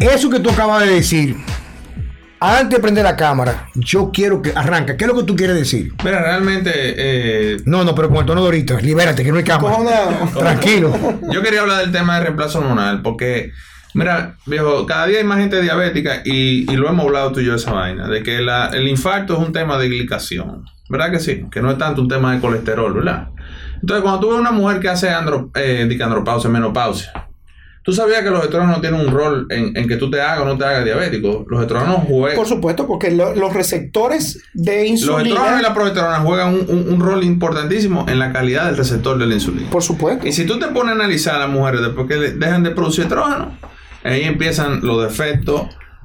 Eso que tú acabas de decir, antes de prender la cámara, yo quiero que arranca. ¿Qué es lo que tú quieres decir? Mira, realmente. eh, No, no, pero con el tono de ahorita. Libérate, que no hay cámara. Cojona. Tranquilo. yo quería hablar del tema de reemplazo hormonal porque, mira, viejo, cada día hay más gente diabética y, y lo hemos hablado tú y yo esa vaina, de que la- el infarto es un tema de glicación. ¿Verdad que sí? Que no es tanto un tema de colesterol, ¿verdad? Entonces, cuando tú ves una mujer que hace andro, eh, andropausia, menopausia, tú sabías que los estrógenos tienen un rol en, en que tú te hagas o no te hagas diabético. Los estrógenos juegan. Por supuesto, porque lo- los receptores de Los estrógenos y insulina. la progesterona juegan un, un- un rol importantísimo en la calidad del receptor de la insulina. Por supuesto. Y si tú te pones a analizar a las mujeres después que dejan de producir estrógeno, ahí empiezan los defectos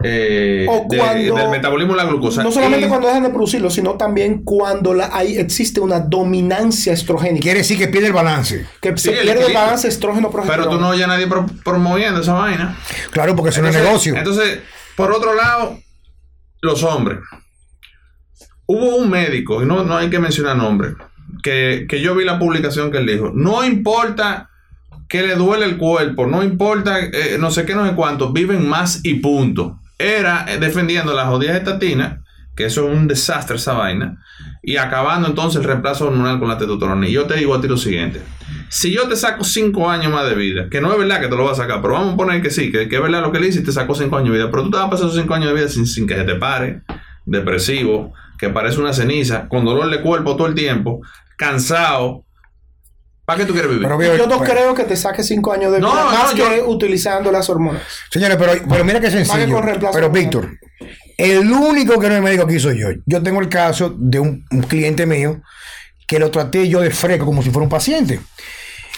eh, O de- cuando- del metabolismo de la glucosa. No solamente Y- cuando dejan de producirlo, sino también cuando la, hay, existe una dominancia estrogénica. Quiere decir que pierde el balance. Que Sí, se el pierde el balance estrógeno-progesterona. Pero tú no oyes a nadie pro- promoviendo esa vaina. Claro, porque eso no es negocio. Entonces, por otro lado, los hombres. Hubo un médico, y no, no hay que mencionar nombre, que, que yo vi la publicación que él dijo, no importa que le duele el cuerpo, no importa eh, no sé qué, no sé cuánto, viven más y punto. Era eh, defendiendo las jodidas estatinas, que eso es un desastre esa vaina, y acabando entonces el reemplazo hormonal con la testosterona. Y yo te digo a ti lo siguiente, si yo te saco 5 años más de vida, que no es verdad que te lo vas a sacar, pero vamos a poner que sí, que, es verdad lo que le dice y te sacó 5 años de vida, pero tú te vas a pasar esos 5 años de vida sin, sin que se te pare, depresivo, que parece una ceniza, con dolor de cuerpo todo el tiempo, cansado. ¿Para qué tú quieres vivir? Pero, Yo no creo que te saque cinco años de vida no, más yo- que utilizando las hormonas. Señores, pero, pero mira qué sencillo. Pero. Víctor, el único que no es médico aquí soy yo. Yo tengo el caso de un, un cliente mío que lo traté yo de fresco como si fuera un paciente.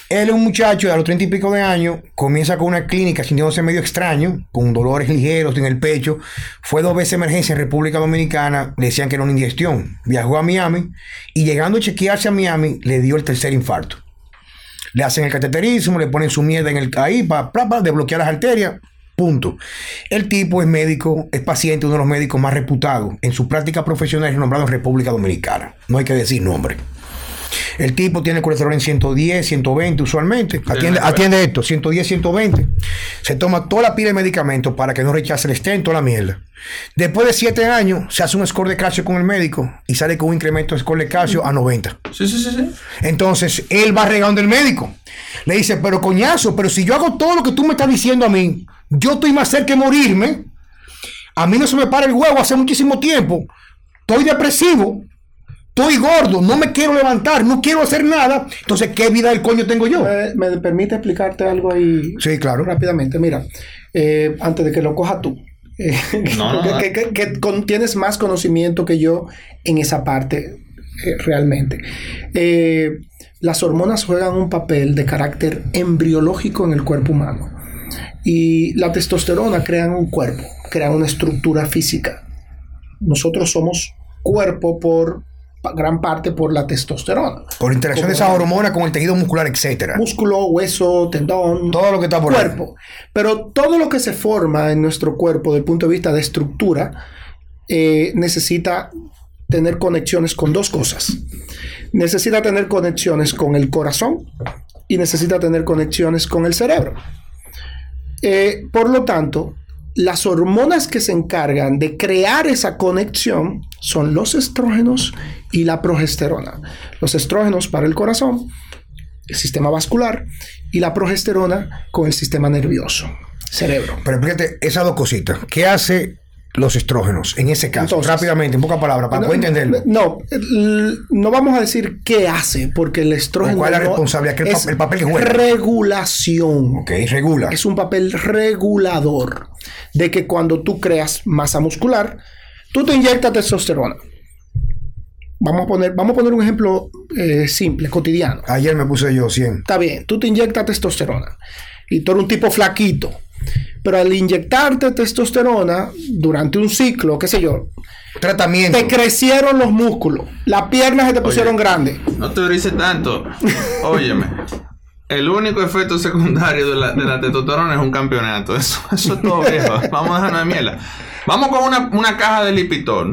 Él es un muchacho de a los treinta y pico de años, comienza con una clínica sintiéndose medio extraño, con dolores ligeros en el pecho. Fue dos veces a emergencia en República Dominicana, le decían que era una indigestión. Viajó a Miami y llegando a chequearse a Miami, le dio el tercer infarto. Le hacen el cateterismo, le ponen su mierda en el ahí para desbloquear las arterias. Punto. El tipo es médico, es paciente, uno de los médicos más reputados en su práctica profesional, es nombrado en República Dominicana. No hay que decir nombre. El tipo tiene colesterol en 110, 120 usualmente. Atiende, atiende esto, 110, 120. Se toma toda la pila de medicamentos para que no rechace el stent, toda la mierda. Después de 7 años, se hace un score de calcio con el médico y sale con un incremento de score de calcio a 90. Sí, sí, sí, sí. Entonces, él va regando el médico. Le dice, pero coñazo, pero si yo hago todo lo que tú me estás diciendo a mí, yo estoy más cerca de morirme. A mí no se me para el huevo hace muchísimo tiempo. Estoy depresivo. Estoy gordo. No me quiero levantar. No quiero hacer nada. Entonces, ¿qué vida del coño tengo yo? Eh, ¿Me permite explicarte algo ahí Sí, claro. rápidamente? Mira, eh, antes de que lo coja tú. eh, No, que, no. que- que- que con- tienes más conocimiento que yo en esa parte, eh, realmente. Las hormonas juegan un papel de carácter embriológico en el cuerpo humano. Y la testosterona crean un cuerpo, crean una estructura física. Nosotros somos cuerpo por gran parte por la testosterona. Por interacción de esa hormona con el tejido muscular, etcétera. Músculo, hueso, tendón, Todo lo que está por ahí. cuerpo. Pero todo lo que se forma en nuestro cuerpo desde el punto de vista de estructura eh, necesita tener conexiones con dos cosas. Necesita tener conexiones con el corazón y necesita tener conexiones con el cerebro. Eh, por lo tanto, las hormonas que se encargan de crear esa conexión son los estrógenos y la progesterona. Los estrógenos para el corazón, el sistema vascular, y la progesterona con el sistema nervioso, cerebro. Pero explícate esas dos cositas. ¿Qué hace los estrógenos en ese caso? Entonces- Rápidamente, en pocas palabras, para no, poder entenderlo. No, no vamos a decir qué hace, porque el estrógeno. ¿O cuál es la responsabilidad? ¿Qué el es pa- el papel que juega? Regulación. Ok, regula. Es un papel regulador de que cuando tú creas masa muscular, tú te inyectas testosterona. Vamos a poner, vamos a poner un ejemplo eh, simple, cotidiano. Ayer me puse yo 100. Está bien, tú te inyectas testosterona y tú eres un tipo flaquito. Pero al inyectarte testosterona durante un ciclo, qué sé yo, Tratamiento. te crecieron los músculos, las piernas se te pusieron grandes. No te dice tanto. Óyeme. El único efecto secundario de la, de la testosterona es un campeonato. Eso, eso es todo viejo. Vamos a dejarnos de mierda. Vamos con una, una caja de Lipitor.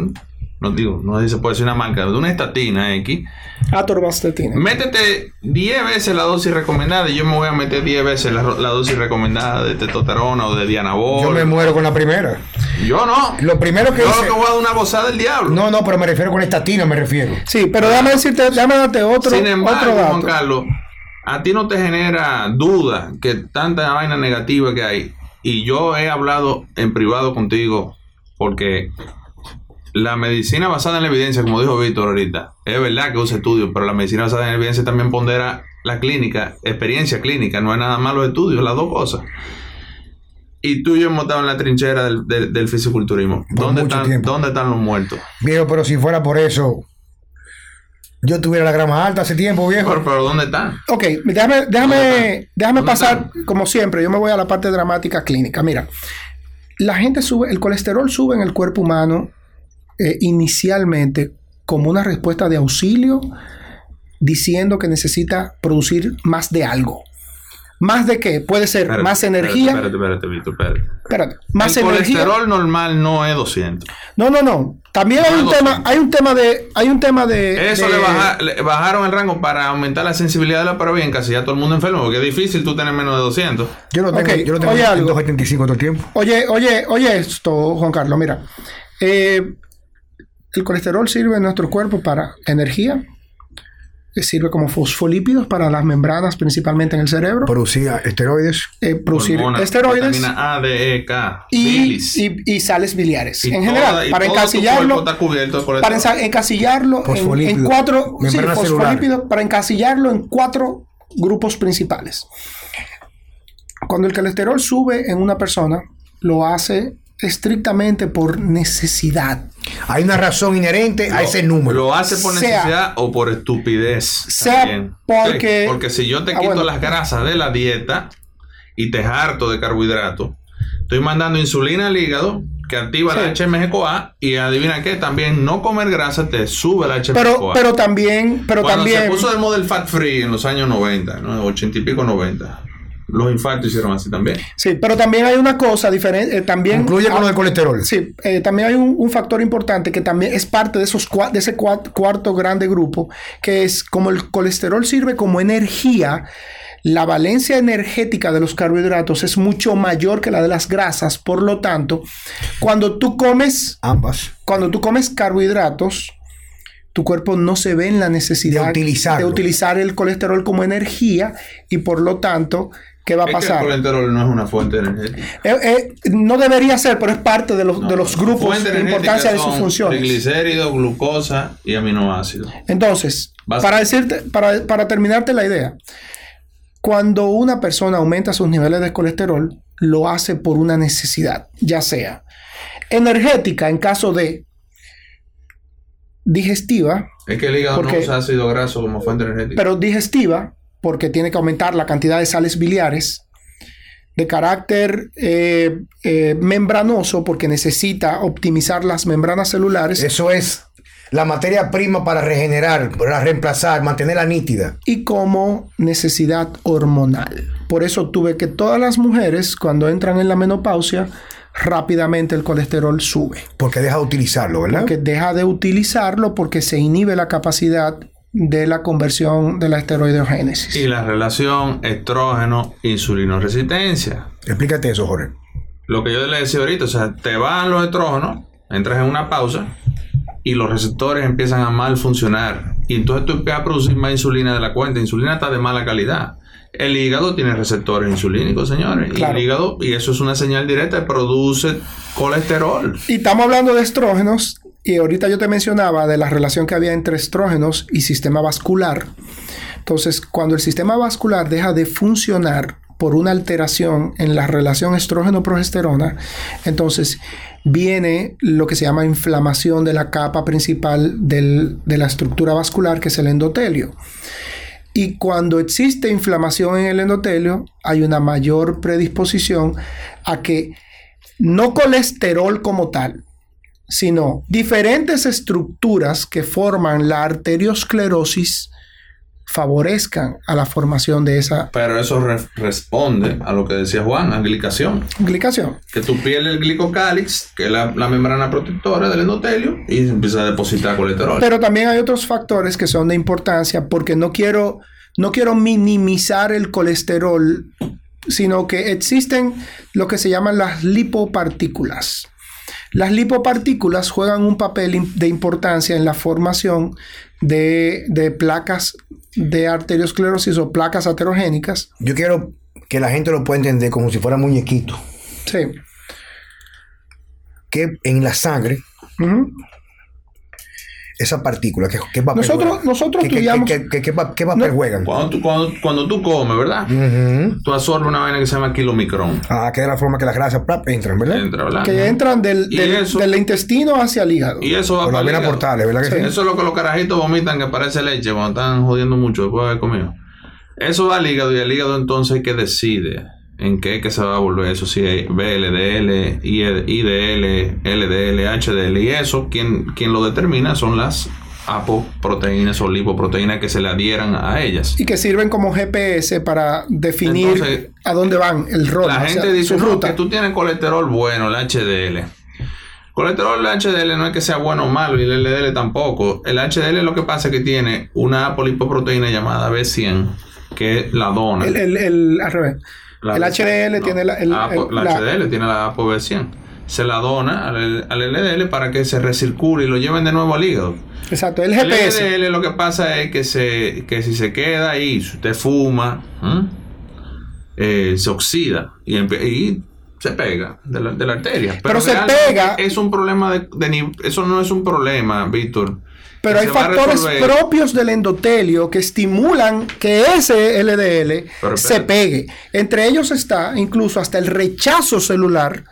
No digo, no sé si se puede decir una marca, de una estatina X, Atorvastatina. métete 10 veces la dosis recomendada y yo me voy a meter 10 veces la, la dosis recomendada de testosterona o de Dianabol. Yo me muero con la primera. Yo no. Lo primero que yo hice- lo que voy a dar una gozada del diablo. No, no, pero me refiero con estatina, me refiero. Sí, pero déjame decirte, déjame darte otro, Sin embargo, otro Juan. Carlos, a ti no te genera duda que tanta vaina negativa que hay. Y yo he hablado en privado contigo porque la medicina basada en la evidencia, como dijo Víctor ahorita, es verdad que usa estudios, pero la medicina basada en la evidencia también pondera la clínica, experiencia clínica, no es nada más los estudios, las dos cosas. Y tú y yo hemos estado en la trinchera del, del- del fisiculturismo. Por ¿Dónde están, tiempo. ¿Dónde están los muertos? Viejo, pero si fuera por eso, yo tuviera la grama alta hace tiempo, viejo. Pero, pero ¿dónde están? Ok, déjame, déjame, déjame ¿Dónde pasar, están? como siempre, yo me voy a la parte dramática clínica. Mira, la gente sube, el colesterol sube en el cuerpo humano eh, inicialmente como una respuesta de auxilio diciendo que necesita producir más de algo. ¿Más de qué? Puede ser Espérate, más energía. Espérate, espérate, Víctor, espérate. Espérate, más el energía. colesterol normal no es 200. No, no, no. También No hay un tema, 200. hay un tema de, hay un tema de. Eso de- le, baja- le bajaron el rango para aumentar la sensibilidad de la prueba y encasillar a todo el mundo enfermo, porque es difícil tú tener menos de 200. Yo lo tengo, yo lo tengo oye en algo. 275 todo el tiempo. Oye, oye, oye esto, Juan Carlos, mira. Eh, el colesterol sirve en nuestro cuerpo para energía, eh, sirve como fosfolípidos para las membranas, principalmente en el cerebro, Producía esteroides. eh, producir Hormonas, esteroides A, D, E, K, y, y- y sales biliares. Y en toda- general, para encasillarlo, para encasillarlo en, cuatro sí, fosfolípidos, para encasillarlo en cuatro grupos principales. Cuando el colesterol sube en una persona, lo hace estrictamente por necesidad. Hay una razón inherente a ese número. ¿Lo hace por Sea- necesidad o por estupidez? Sea también? porque- Sí, porque si yo te Ah, quito bueno. las grasas de la dieta y te harto de carbohidratos, estoy mandando insulina al hígado que activa la. HMG-CoA y adivina qué, también no comer grasa te sube la HMG-CoA. Pero, pero también, pero Cuando también. se puso de moda el fat free en los años 90, ¿no? 80 y pico 90, los infartos hicieron así también. Sí, pero también hay una cosa diferente. eh, también Incluye con ah, lo del colesterol. Sí, eh, también hay un, un factor importante que también es parte de esos cua- de ese cua- cuarto grande grupo, que es como el colesterol sirve como energía, la valencia energética de los carbohidratos es mucho mayor que la de las grasas, por lo tanto, cuando tú comes, Ambas. cuando tú comes carbohidratos, tu cuerpo no se ve en la necesidad De de utilizar el colesterol como energía y por lo tanto, ¿qué va a Es que el pasar? colesterol no es una fuente energética. Eh, eh, no debería ser, pero es parte de los, No, de los grupos de importancia de sus funciones. Triglicéridos, glucosa y aminoácidos. Entonces, para decirte, para, para terminarte la idea, cuando una persona aumenta sus niveles de colesterol, lo hace por una necesidad, ya sea energética en caso de digestiva, Es que el hígado Porque- no usa ácido graso como fuente energética. pero digestiva porque tiene que aumentar la cantidad de sales biliares, de carácter eh, eh, membranoso porque necesita optimizar las membranas celulares Eso es la materia prima para regenerar, para reemplazar, mantenerla nítida. y como necesidad hormonal. Por eso tuve que todas las mujeres cuando entran en la menopausia rápidamente el colesterol sube, Porque deja de utilizarlo, ¿verdad? porque deja de utilizarlo porque se inhibe la capacidad de la conversión de la esteroideogénesis. Y la relación estrógeno-insulino resistencia. Explícate eso, Jorge. Lo que yo le decía ahorita, o sea, te van los estrógenos, entras en una pausa y los receptores empiezan a mal funcionar. Y entonces tú empiezas a producir más insulina de la cuenta. Insulina está de mala calidad. El hígado tiene receptores insulínicos, señores. Y Claro. el hígado, y eso es una señal directa, produce colesterol. Y estamos hablando de estrógenos y ahorita yo te mencionaba de la relación que había entre estrógenos y sistema vascular. Entonces, cuando el sistema vascular deja de funcionar por una alteración en la relación estrógeno-progesterona, entonces viene lo que se llama inflamación de la capa principal del- de la estructura vascular, que es el endotelio. Y cuando existe inflamación en el endotelio, hay una mayor predisposición a que no colesterol como tal, sino diferentes estructuras que forman la arteriosclerosis favorezcan a la formación de esa Pero eso re- responde a lo que decía Juan, a glicación. glicación. Que tú pierdes el glicocálix, que es la, la membrana protectora del endotelio, y empieza a depositar colesterol. Pero también hay otros factores que son de importancia porque no quiero, no quiero minimizar el colesterol, sino que existen lo que se llaman las lipopartículas. Las lipopartículas juegan un papel de importancia en la formación de, de placas de arteriosclerosis o placas aterogénicas. Yo quiero que la gente lo pueda entender como si fuera muñequito. Sí. Que en la sangre. Esa partícula, ¿qué, qué papel Nosotros- juegan? nosotros ¿Qué, estudiamos- qué- qué- qué pa- qué papel No. juegan? Cuando tú, cuando, cuando tú comes, ¿verdad? Ujú. Tú absorbes una vaina que se llama kilomicrón. Ah, que es la forma que las grasas plap, entran, ¿verdad? Entra, ¿verdad? Que entran del, del- eso- del intestino hacia el hígado. Y eso va Por las venas portales, ¿verdad que sí? Eso es lo que los carajitos vomitan que parece leche cuando están jodiendo mucho después de haber comido. Eso va al hígado y el hígado entonces que decide en qué que se va a volver eso, si es BLDL, IDL, LDL, HDL y eso, quien, quien lo determina son las apoproteínas o lipoproteínas que se le adhieran a ellas. y que sirven como GPS para definir Entonces, a dónde van el rol, La o sea, gente dice su "No, ruta. que tú tienes colesterol bueno, el HDL. Colesterol, el HDL no es que sea bueno o malo y el LDL tampoco. El HDL lo que pasa es que tiene una apolipoproteína llamada B100 que la dona. El, el- el- al revés. La el B100, HDL no. tiene la, el- apo- el- la la- HDL tiene la ApoB100. Se la dona al, al LDL para que se recircule y lo lleven de nuevo al hígado. Exacto, el El GPS. LDL lo que pasa es que, se, que si se queda ahí, si usted fuma, eh, se oxida y, se pega de la, de la arteria. Pero se pega- Es un problema de, Eso no es un problema, Víctor. Pero hay factores propios del endotelio que estimulan que ese LDL se pegue. Entre ellos está incluso hasta el rechazo celular,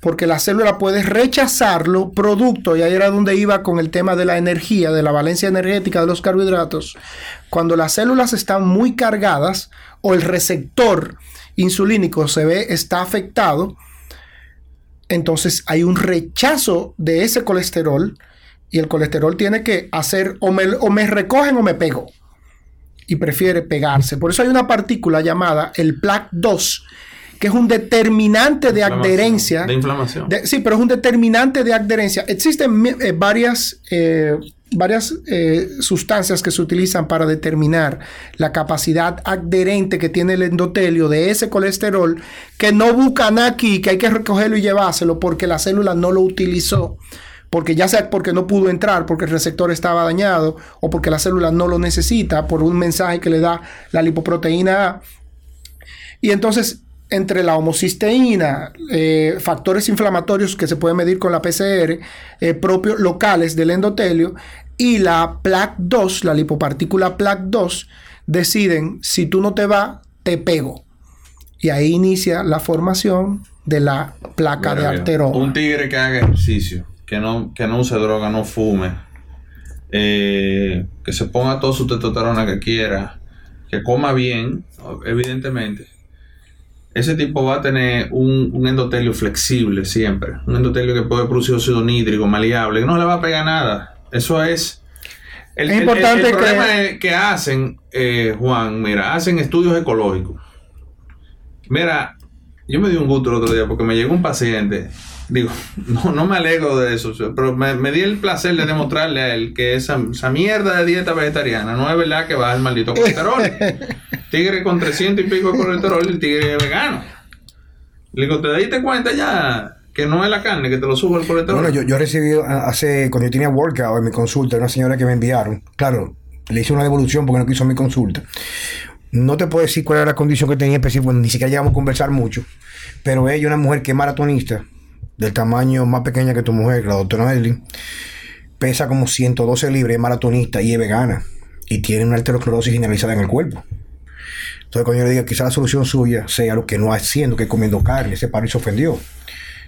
porque la célula puede rechazarlo producto, y ahí era donde iba con el tema de la energía, de la valencia energética de los carbohidratos. Cuando las células están muy cargadas o el receptor insulínico se ve está afectado, entonces hay un rechazo de ese colesterol y el colesterol tiene que hacer o me, o me recogen o me pego y prefiere pegarse. Por eso hay una partícula llamada el PLAC2 que es un determinante de adherencia. De inflamación. De- sí, pero es un determinante de adherencia. Existen eh, varias, eh, varias eh, sustancias que se utilizan para determinar la capacidad adherente que tiene el endotelio de ese colesterol que no buscan aquí, que hay que recogerlo y llevárselo porque la célula no lo utilizó. Porque ya sea porque no pudo entrar, porque el receptor estaba dañado, o porque la célula no lo necesita, por un mensaje que le da la lipoproteína A. Y entonces, entre la homocisteína, eh, factores inflamatorios que se pueden medir con la PCR, eh, propios locales del endotelio, y la PLAC2, la lipopartícula PLAC2, deciden, si tú no te vas, te pego. Y ahí inicia la formación de la placa Mira, de arteroma. Un tigre que haga ejercicio, que no, que no use droga, no fume, eh, que se ponga toda su testosterona que quiera, que coma bien, evidentemente. Ese tipo va a tener un, un endotelio flexible siempre. Un endotelio que puede producir óxido nítrico, maleable, que no le va a pegar nada. Eso es. El, Es el- el- importante el que- es que hacen, eh, Juan, mira, hacen estudios ecológicos. Mira, yo me di un gusto el otro día porque me llegó un paciente. Digo, no, no me alegro de eso, pero me, me di el placer de demostrarle a él que esa, esa mierda de dieta vegetariana no es verdad que baja el maldito colesterol. tigre con 300 y pico de colesterol, el tigre es vegano. Le digo, ¿te diste cuenta ya que no es la carne que te lo sube el colesterol? Bueno, yo, yo recibí hace, cuando yo tenía workout en mi consulta, una señora que me enviaron. Claro, le hice una devolución porque no quiso mi consulta. No te puedo decir cuál era la condición que tenía específica, ni siquiera llegamos a conversar mucho. Pero ella, una mujer que es maratonista, del tamaño más pequeña que tu mujer, la doctora Medley, pesa como 112 libras, es maratonista y es vegana. Y tiene una arteriosclerosis generalizada en el cuerpo. Entonces, cuando yo le diga, quizá la solución suya sea lo que no haciendo, que es comiendo carne, ese paro y se ofendió.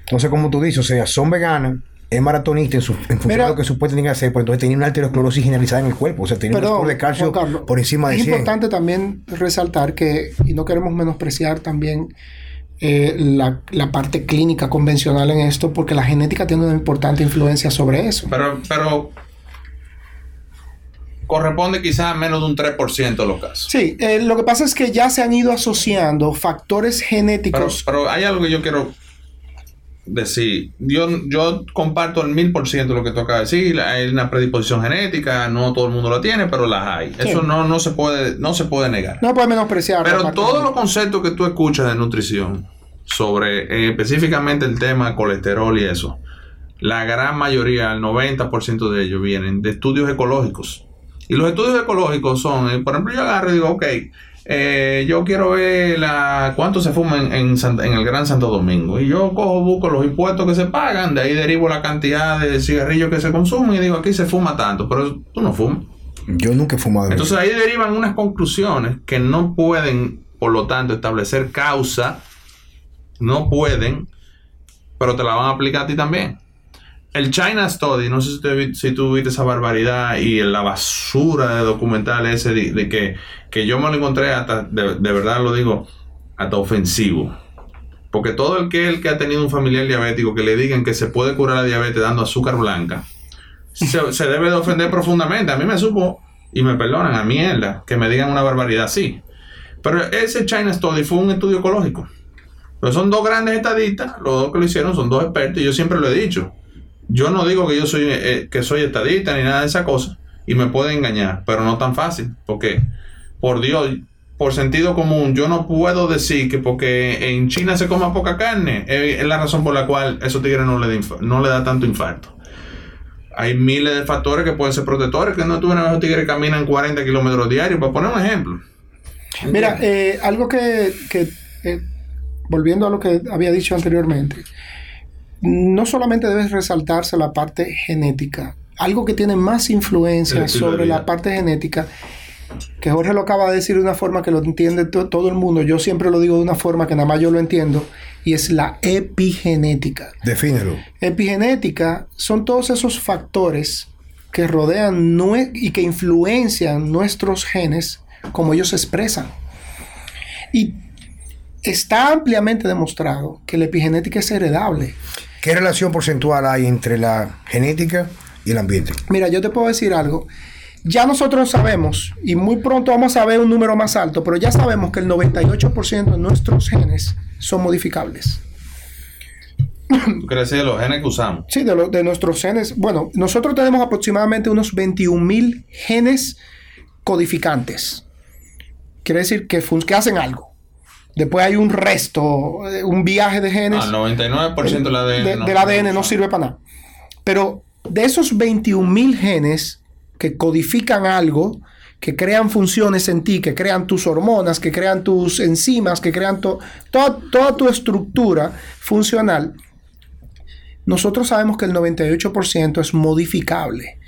Entonces, como tú dices, o sea, son veganas, es maratonista en, su, en función Mira- de lo que supuestamente tiene que hacer, pero entonces tenía una arteriosclerosis generalizada en el cuerpo, o sea, tenía un Perdón, score de calcio Carlos, por encima de es 100. importante también resaltar que, y no queremos menospreciar también eh, la, la parte clínica convencional en esto, porque la genética tiene una importante influencia sobre eso. Pero, pero corresponde quizás a menos de un 3% de los casos. Sí, eh, lo que pasa es que ya se han ido asociando factores Pero, genéticos. pero hay algo que yo quiero decir. Yo, yo comparto el mil por ciento lo que de decir. Hay una predisposición genética, no todo el mundo la tiene, pero las hay. Eso no, no, se puede, no se puede negar. no puede menospreciar. Pero todos los conceptos que tú escuchas de nutrición, sobre eh, específicamente el tema colesterol y eso, la gran mayoría, el 90% de ellos vienen de estudios ecológicos. Y los estudios ecológicos son, eh, por ejemplo, yo agarro y digo, ok, eh, yo quiero ver la, cuánto se fuma en, en en el Gran Santo Domingo. Y yo cojo, busco los impuestos que se pagan, de ahí derivo la cantidad de cigarrillos que se consumen y digo, aquí se fuma tanto, pero tú no fumas. Yo nunca he fumado. Entonces ahí derivan unas conclusiones que no pueden, por lo tanto, establecer causa, no pueden, pero te la van a aplicar a ti también. El China Study, no sé si, si tú viste esa barbaridad y la basura de documental ese de, que, que yo me lo encontré hasta, de, verdad lo digo, hasta ofensivo. Porque todo el que, el que ha tenido un familiar diabético que le digan que se puede curar la diabetes dando azúcar blanca, se, se debe de ofender profundamente. A mí me supo, y me perdonan, a mierda, que me digan una barbaridad así. Pero ese China Study fue un estudio ecológico. Pero son dos grandes estadistas, los dos que lo hicieron son dos expertos, y yo siempre lo he dicho. Yo no digo que yo soy eh, que soy estadista ni nada de esa cosa, y me pueden engañar, pero no tan fácil, porque por Dios, por sentido común, yo no puedo decir que porque en China se coma poca carne, eh, es la razón por la cual esos tigres no le, no le da tanto infarto. Hay miles de factores que pueden ser protectores, que no tuviera esos tigres que caminan 40 kilómetros diarios, para poner un ejemplo. Mira, eh, algo que, que, eh, volviendo a lo que había dicho anteriormente, no solamente debe resaltarse la parte genética, algo que tiene más influencia sobre la parte genética, que Jorge lo acaba de decir de una forma que lo entiende to- todo el mundo, yo siempre lo digo de una forma que nada más yo lo entiendo, y es la epigenética. Defínelo. Epigenética son todos esos factores que rodean nue- y que influencian nuestros genes como ellos se expresan. Y está ampliamente demostrado que la epigenética es heredable. ¿Qué relación porcentual hay entre la genética y el ambiente? Mira, yo te puedo decir algo. Ya nosotros sabemos, y muy pronto vamos a ver un número más alto, pero ya sabemos que el 98% de nuestros genes son modificables. ¿Tú quieres decir los genes que usamos? Sí, de, lo- de nuestros genes. Bueno, nosotros tenemos aproximadamente unos 21 mil genes codificantes. Quiere decir que, que hacen algo. Después hay un resto, eh, un viaje de genes. Ah, el 99% del ADN. de- no- del ADN no sirve para nada. Pero de esos 21 mil genes que codifican algo, que crean funciones en ti, que crean tus hormonas, que crean tus enzimas, que crean to- to- toda tu estructura funcional, nosotros sabemos que el 98% es modificable,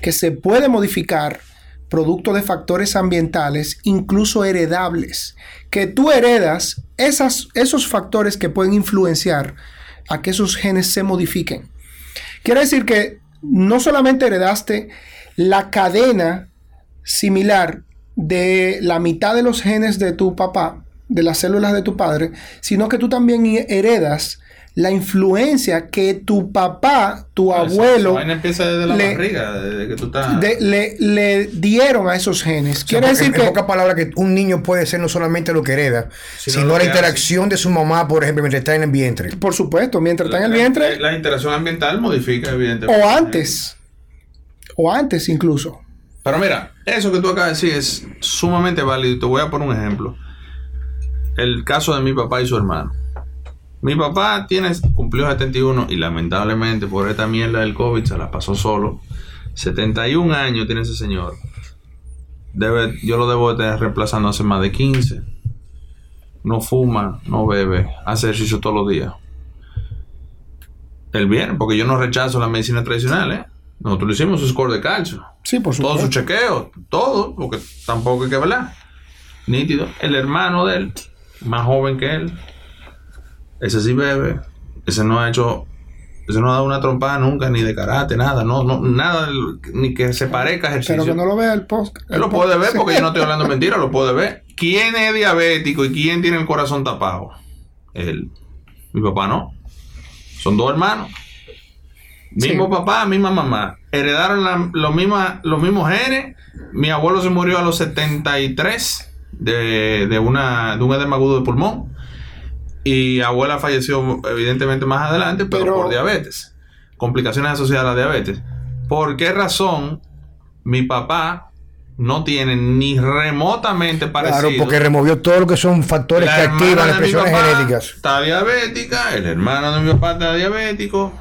que se puede modificar producto de factores ambientales, incluso heredables, que tú heredas esas, esos factores que pueden influenciar a que esos genes se modifiquen. Quiere decir que no solamente heredaste la cadena similar de la mitad de los genes de tu papá, de las células de tu padre, sino que tú también heredas la influencia que tu papá, tu esa- abuelo, esa vaina empieza desde la le- barriga, desde que tú estás. de- le, le dieron a esos genes. O sea, Quiere decir en, que... en pocas palabras, que un niño puede ser no solamente lo que hereda, Sino sino lo la interacción de su mamá, por ejemplo, mientras está en el vientre. Por supuesto, mientras está en el la- vientre La, la interacción ambiental modifica, evidentemente. o antes. O antes incluso. Pero mira, eso que tú acabas de decir es sumamente válido. y Te voy a poner un ejemplo. El caso de mi papá y su hermano. Mi papá tiene, cumplió 71 y lamentablemente por esta mierda del COVID se la pasó solo. 71 años tiene ese señor. Debe, yo lo debo de tener reemplazando hace más de 15. No fuma, no bebe, hace ejercicio todos los días. Él viene, porque yo no rechazo la medicina tradicional, ¿eh? Nosotros le hicimos su score de calcio Sí, por todo su supuesto. chequeo, todo, porque tampoco hay que hablar. Nítido. El hermano de él, más joven que él, ese sí bebe, ese no ha hecho, ese no ha dado una trompada nunca, ni de karate, nada, no, no, nada, ni que se parezca a ejercicio. Pero que no lo vea el post. Él lo puede ver porque yo no estoy hablando mentira, lo puede ver. ¿Quién es diabético y quién tiene el corazón tapado? Él. Mi papá no. Son dos hermanos. Mismo papá, misma mamá. Heredaron la- los, misma- los mismos genes. Mi abuelo se murió a los 73 de, de, una, de un edema agudo de pulmón. Y abuela falleció evidentemente más adelante, pero, Pero- por diabetes. Complicaciones asociadas a la diabetes. ¿Por qué razón mi papá no tiene ni remotamente parecido? Claro, porque removió todo lo que son factores La que activan las papá genéticas. Está diabética, el hermano de mi papá está diabético,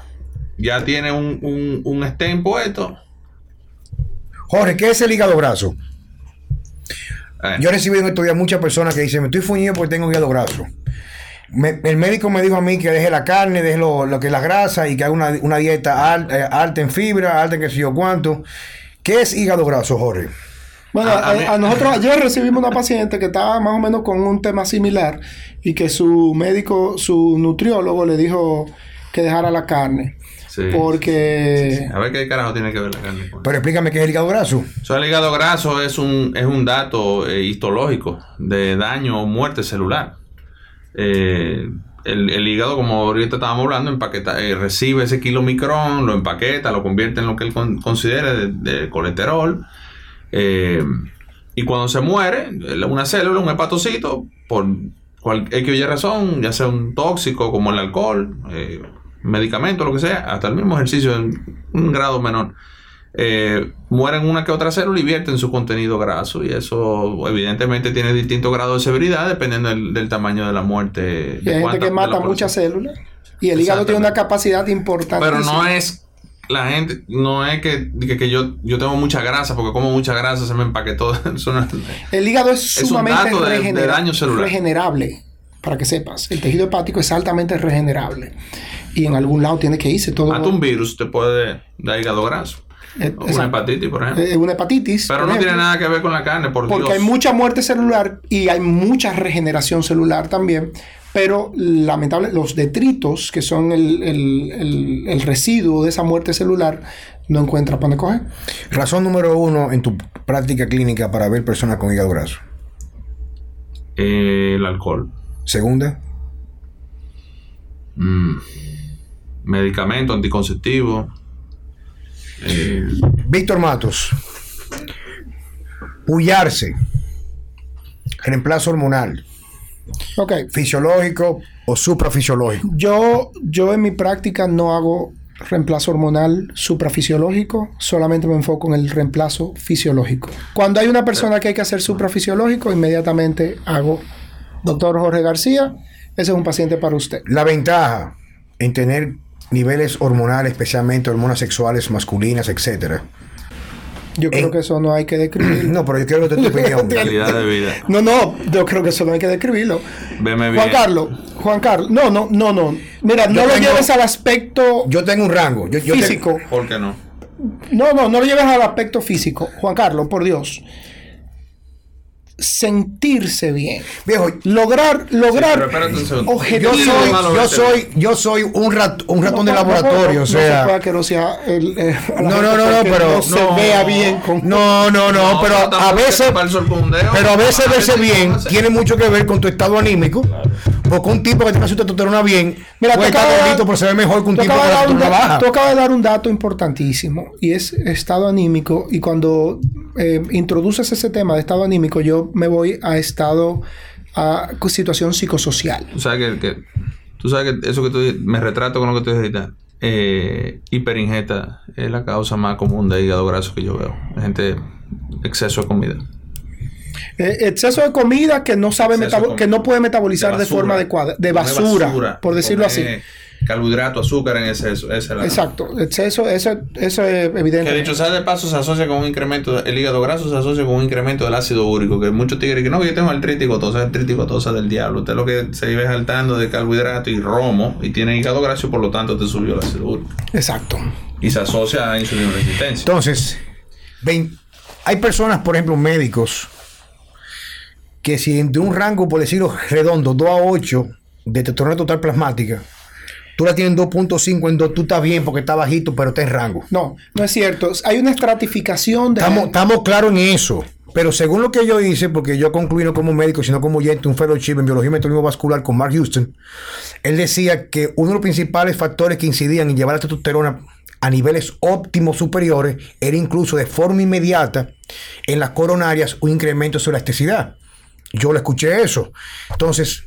ya tiene un, un, un puesto. Jorge, ¿qué es el hígado graso? Eh, Yo he recibido en estos días muchas personas que dicen, me estoy fuñido porque tengo hígado graso. Me- el médico me dijo a mí que deje la carne, deje lo, lo que es la grasa y que haga una, una dieta al- eh, alta en fibra, alta en qué sé yo cuánto. ¿Qué es hígado graso, Jorge? Bueno, A- a a, nosotros ayer recibimos una paciente que estaba más o menos con un tema similar y que su médico, su nutriólogo le dijo que dejara la carne. sí. Porque A ver qué carajo tiene que ver la carne. con- Pero explícame qué es el hígado graso. O sea, el hígado graso es un, es un dato eh, histológico de daño o muerte celular. Eh, el, el hígado, como ahorita estábamos hablando, empaqueta, eh, recibe ese kilomicrón, lo empaqueta, lo convierte en lo que él con- considere de, colesterol. eh, y cuando se muere, una célula, un hepatocito, por cual razón, ya sea un tóxico como el alcohol, eh, medicamento, lo que sea, hasta el mismo ejercicio en un grado menor, eh, mueren una que otra célula y vierten su contenido graso. Y eso, evidentemente, tiene distintos grados de severidad dependiendo del, del tamaño de la muerte. y hay gente que mata muchas células y el hígado tiene una capacidad importante. Pero no es. La gente, no es que, que, que yo, yo tengo mucha grasa, porque como mucha grasa se me empaquetó. No- El hígado es un sumamente dato de- de regenera- daño celular. regenerable, para que sepas. El tejido hepático es altamente regenerable. Y en algún lado tiene que irse todo. Hasta un virus te puede dar hígado graso. Eh, Una exacto. hepatitis, por ejemplo. Eh, una hepatitis. Pero no tiene nada que ver con la carne, por Porque Dios. hay mucha muerte celular y hay mucha regeneración celular también. Pero lamentable, los detritos, que son el, el- el- el residuo de esa muerte celular, no encuentra para dónde coger. Razón número uno en tu práctica clínica para ver personas con hígado graso. Eh, el alcohol. Segunda, Mm. Medicamento, anticonceptivo. Eh, Víctor Matos. Pullarse. Reemplazo hormonal. Ok. Fisiológico o suprafisiológico. Yo, yo en mi práctica no hago reemplazo hormonal suprafisiológico, solamente me enfoco en el reemplazo fisiológico. Cuando hay una persona que hay que hacer suprafisiológico, inmediatamente hago, doctor Jorge García, ese es un paciente para usted. La ventaja en tener niveles hormonales, especialmente hormonas sexuales masculinas, etcétera. Yo creo En- que eso no hay que describirlo. No, pero yo quiero que tu opinión. calidad de vida. No, no, yo creo que eso no hay que describirlo. Veme bien. Juan Carlos, Juan Carlos, no, no, no, no. Mira, no lo tengo- lleves al aspecto Yo tengo un rango. Yo, físico. ¿Por qué no? No, no, no lo lleves al aspecto físico. Juan Carlos, por Dios. Sentirse bien. viejo, Lograr, lograr yo objetivos. Tiene soy, yo soy, yo soy un, rat- un ratón de No, no, laboratorio, no, o no se puede sea. asquerosear el, eh, No, no, no, no, pero no se no. vea bien con No, no, no, pero a veces, pero a veces verse bien no tiene mucho que ver con tu estado anímico. Porque un tipo que tenga su testosterona bien Mira, puede estar de dar- pero se ve mejor que un tipo que de da- baja. tú acabas de dar un dato importantísimo y es estado anímico. Y cuando eh, introduces ese tema de estado anímico, yo me voy a estado, a situación psicosocial. Tú sabes que, que- tú sabes que eso que tú me retrato con lo que tú dijiste. Eh, hiperingesta es la causa más común de hígado graso que yo veo. Gente exceso de comida. Eh, exceso de comida que no sabe que no puede metabolizar de, basura. forma adecuada, de basura, por decirlo así. Carbohidrato, azúcar en exceso. Esa es la- Exacto, exceso, eso, eso es evidente. Que dicho sea de paso, se asocia con un incremento, el hígado graso se asocia con un incremento del ácido úrico, que muchos tigres que no, yo tengo artritis gotosa, artritis gotosa del diablo. Usted lo que se vive saltando de carbohidrato y romo y tiene hígado graso, por lo tanto te subió el ácido úrico. Exacto. Y se asocia a insulina resistencia. Entonces, ven- hay personas, por ejemplo, médicos, que si de un rango, por decirlo redondo, 2 a 8 de testosterona total plasmática, tú la tienes en 2.5 en 2, tú estás bien porque está bajito, pero está en rango. No, no es cierto. Hay una estratificación de... Estamos, estamos claros en eso. Pero según lo que yo hice, porque yo concluí no como médico, sino como oyente, un fellowship en biología y metabolismo vascular con Mark Houston, él decía que uno de los principales factores que incidían en llevar la testosterona a niveles óptimos superiores, era incluso de forma inmediata en las coronarias un incremento de su elasticidad. Yo le escuché eso. Entonces,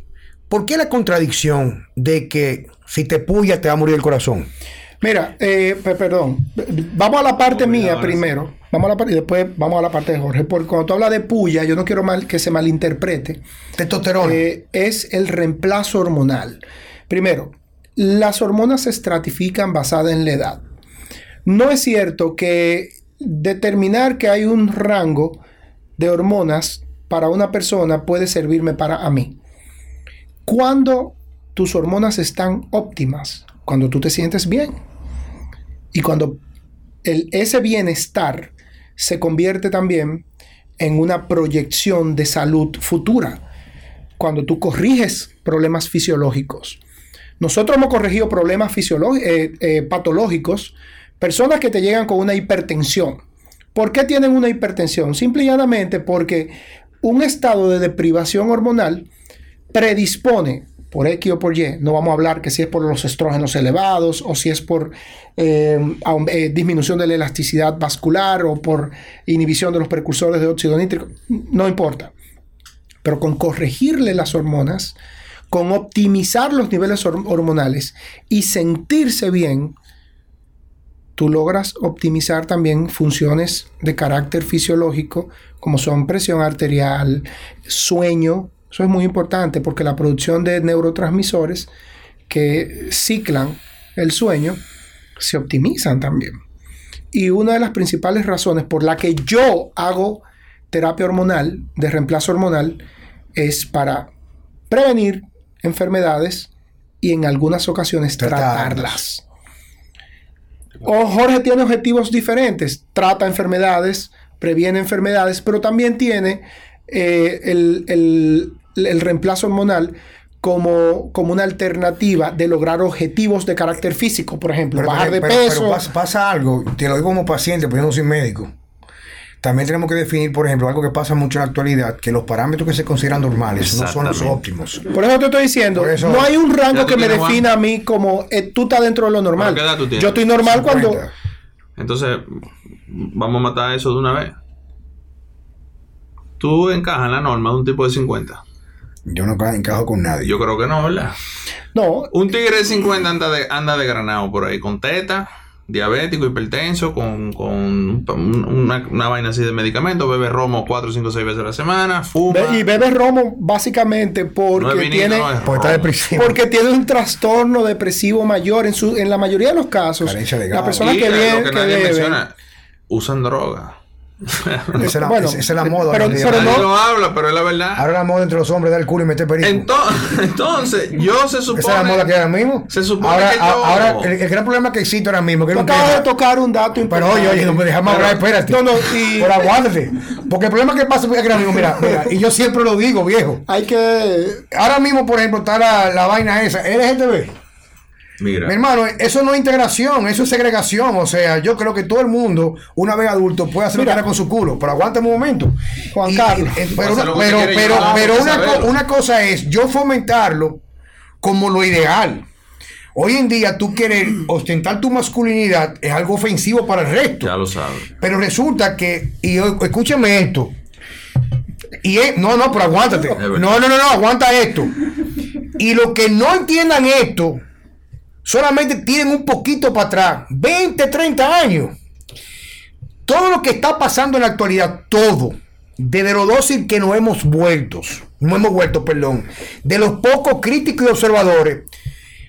¿por qué la contradicción de que si te puya te va a morir el corazón? Mira, eh, pe- perdón. Vamos a la parte mía primero. Vamos a la parte y después vamos a la parte de Jorge. Porque cuando tú hablas de puya, yo no quiero mal, que se malinterprete. Testosterona. Eh, es el reemplazo hormonal. Primero, las hormonas se estratifican basadas en la edad. No es cierto que determinar que hay un rango de hormonas para una persona puede servirme para a mí. Cuando tus hormonas están óptimas, cuando tú te sientes bien y cuando ese bienestar se convierte también en una proyección de salud futura cuando tú corriges problemas fisiológicos. Nosotros hemos corregido problemas eh, eh, patológicos, personas que te llegan con una hipertensión. ¿Por qué tienen una hipertensión? Simple y llanamente porque un estado de deprivación hormonal predispone, por X o por Y, no vamos a hablar que si es por los estrógenos elevados o si es por eh, eh, disminución de la elasticidad vascular o por inhibición de los precursores de óxido nítrico, no importa pero con corregirle las hormonas, con optimizar los niveles hor- hormonales y sentirse bien, tú logras optimizar también funciones de carácter fisiológico, como son presión arterial, sueño. Eso es muy importante porque la producción de neurotransmisores que ciclan el sueño se optimizan también. Y una de las principales razones por la que yo hago terapia hormonal, de reemplazo hormonal, es para prevenir enfermedades y en algunas ocasiones Tratarlas. O Jorge tiene objetivos diferentes, trata enfermedades, previene enfermedades, pero también tiene eh, el, el- el reemplazo hormonal como, como una alternativa de lograr objetivos de carácter físico, por ejemplo, Pero, bajar de pero- pero peso. pasa, pasa algo, te lo digo como paciente, pero yo no soy médico. También tenemos que definir, por ejemplo, algo que pasa mucho en la actualidad, que los parámetros que se consideran normales no son los óptimos. Por eso te estoy diciendo, eso- no hay un ¿Ya rango que me defina a mí como eh, tú estás dentro de lo normal. ¿Pero qué edad tú tienes? Yo estoy normal cuando 50. Entonces, vamos a matar eso de una vez. Tú encajas en la norma de un tipo de 50. Yo no ca- encajo con nadie. Yo creo que no, ¿verdad? no, Un tigre de 50 anda de, anda de granado por ahí, con teta, diabético, hipertenso, con, con un- una, una vaina así de medicamentos, bebe romo 4, 5, 6 veces a la semana, fuma. Be- y bebe romo básicamente porque No es vinito, tiene no es Porque tiene un trastorno depresivo mayor en su en la mayoría de los casos. La persona Y que lo viene que que nadie bebe- menciona, usan droga. Esa es la, Bueno, esa es la moda. pero- pero no- habla, pero es la verdad. Ahora la moda entre los hombres da el culo y meter perico. Entonces, entonces, yo se supone. Esa es la moda que hay ahora mismo. Se supone ahora, que yo- ahora el, el gran problema que existe ahora mismo, que Tú acabas de tocar un dato Pero importante. oye, oye, no me dejamos Pero- hablar, espérate. No, no, y- Pero aguántate. Porque el problema que pasa es que ahora mismo, mira, mira, y yo siempre lo digo, viejo. Hay que Ahora mismo, por ejemplo, está la, la vaina esa, LGTB. Mira. Mi hermano, eso no es integración, eso es segregación. O sea, yo creo que todo el mundo, una vez adulto, puede hacer lo que con su culo. Pero aguántame un momento. Juan Y- Carlos. eh, pero, pero, pero, llevar, una, co- saberlo. una cosa es yo fomentarlo como lo ideal. Hoy en día tú querer ostentar tu masculinidad es algo ofensivo para el resto. Ya lo sabes. Pero resulta que, y escúchame esto. Y es- no, no, pero aguántate. No, no, no, no, aguanta esto. Y los que no entiendan esto, solamente tienen un poquito para atrás, 20, 30 años. Todo lo que está pasando en la actualidad, todo, desde los dosis que nos hemos vuelto, no hemos vuelto, perdón, de los pocos críticos y observadores,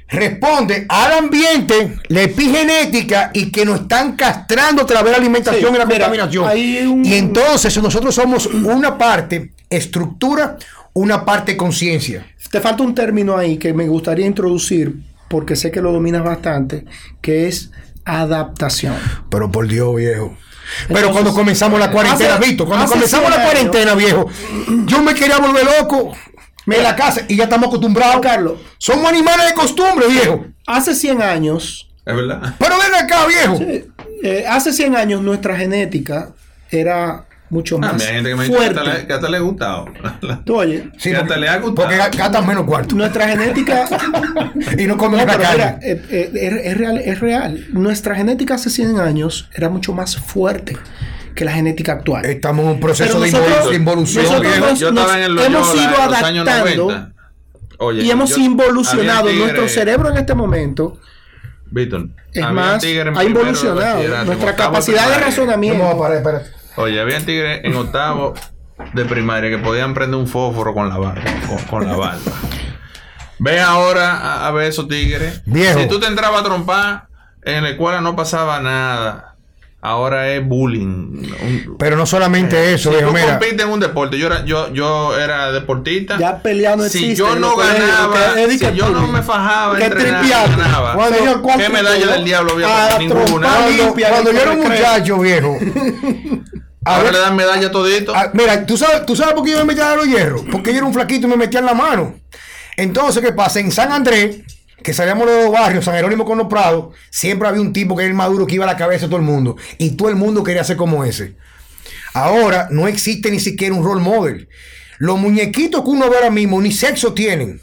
responde al ambiente, la epigenética y que nos están castrando a través de la alimentación Sí, y la mira, contaminación. hay un- Y entonces nosotros somos una parte estructura, una parte conciencia. te falta un término ahí que me gustaría introducir porque sé que lo dominas bastante, que es adaptación. Pero por Dios, viejo. Pero Entonces, cuando comenzamos la cuarentena, hace- Víctor, cuando comenzamos la 100 años- cuarentena, viejo, yo me quería volver loco en la casa y ya estamos acostumbrados. Carlos. Somos animales de costumbre, viejo. Hace 100 años, Es verdad. Pero ven acá, viejo. eh, hace 100 años nuestra genética era mucho Ah, más mira, hay gente que me dice que hasta, le, ha gustado. Tú oye, Sí, que hasta porque, le ha gustado. porque gastan menos cuarto. nuestra genética Y no comen No, pero mira, eh, eh, es, es real, es real. Nuestra genética hace 100 años era mucho más fuerte que la genética actual. Estamos en un proceso de, nosotros- de involución. nosotros viejo. nos- yo estaba en el hemos ido adaptando 90. Oye, y hemos yo- involucionado tigre- nuestro cerebro en este momento. Víctor, Es más, ha involucionado. Nuestra capacidad de primaria. Vamos a razonamiento. parar, espérate. Oye, había tigres en octavo de primaria que podían prender un fósforo con la barba. Con, con la barba. Ve ahora a, a ver esos tigres. Viejo. Si tú te entrabas a trompar, en la escuela no pasaba nada. Ahora es bullying. Un- Pero no solamente eso, si viejo, tú mira. en un deporte, yo era, yo, yo era deportista. Ya pelear no si existe yo no colegios, ganaba, de si yo no me fajaba, Que entrenaba, ganaba. Cuando- ¿cuánto ¿Qué medalla del diablo había? A Ninguna. Cuando, cuando yo era un muchacho, viejo. a Ahora ver, le dan medalla todito. Ah, mira, ¿tú sabes, ¿tú sabes por qué yo me metía a los hierros? Porque yo era un flaquito y me metía en la mano. Entonces, ¿qué pasa? En San Andrés, que salíamos de los barrios, San Jerónimo con los Prados, siempre había un tipo que era el maduro que iba a la cabeza de todo el mundo. Y todo el mundo quería ser como ese. Ahora no existe ni siquiera un role model. Los muñequitos que uno ve ahora mismo ni sexo tienen.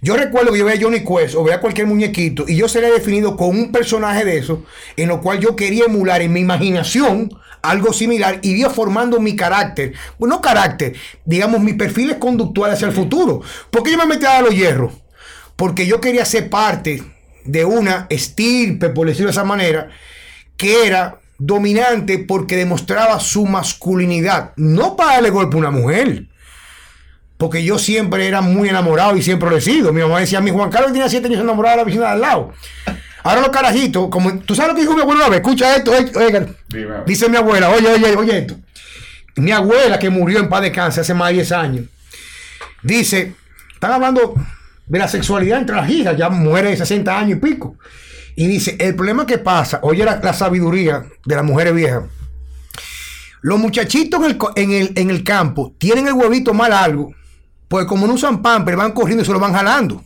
Yo recuerdo que yo veía a Johnny Quest o veía cualquier muñequito y yo sería definido con un personaje de eso en lo cual yo quería emular en mi imaginación algo similar y iba formando mi carácter. Bueno, no carácter, digamos mis perfiles conductuales hacia el futuro. ¿Por qué yo me metía a los hierros? Porque yo quería ser parte de una estirpe, por decirlo de esa manera, que era dominante porque demostraba su masculinidad. No para darle golpe a una mujer. Porque yo siempre era muy enamorado y siempre lo he sido. Mi mamá decía, mi Juan Carlos tenía siete años enamorado de la vecina de al lado. Ahora los carajitos, como tú sabes lo que dijo mi abuela una vez, escucha esto, oiga. dice mi abuela, oye, oye, oye esto. Mi abuela que murió en paz de cáncer hace más de 10 años, dice, están hablando de la sexualidad entre las hijas, ya muere de 60 años y pico. Y dice, el problema que pasa, oye la, la sabiduría de las mujeres viejas. Los muchachitos en el, en, el, en el campo tienen el huevito mal algo, pues como no usan pamper, van corriendo y se lo van jalando.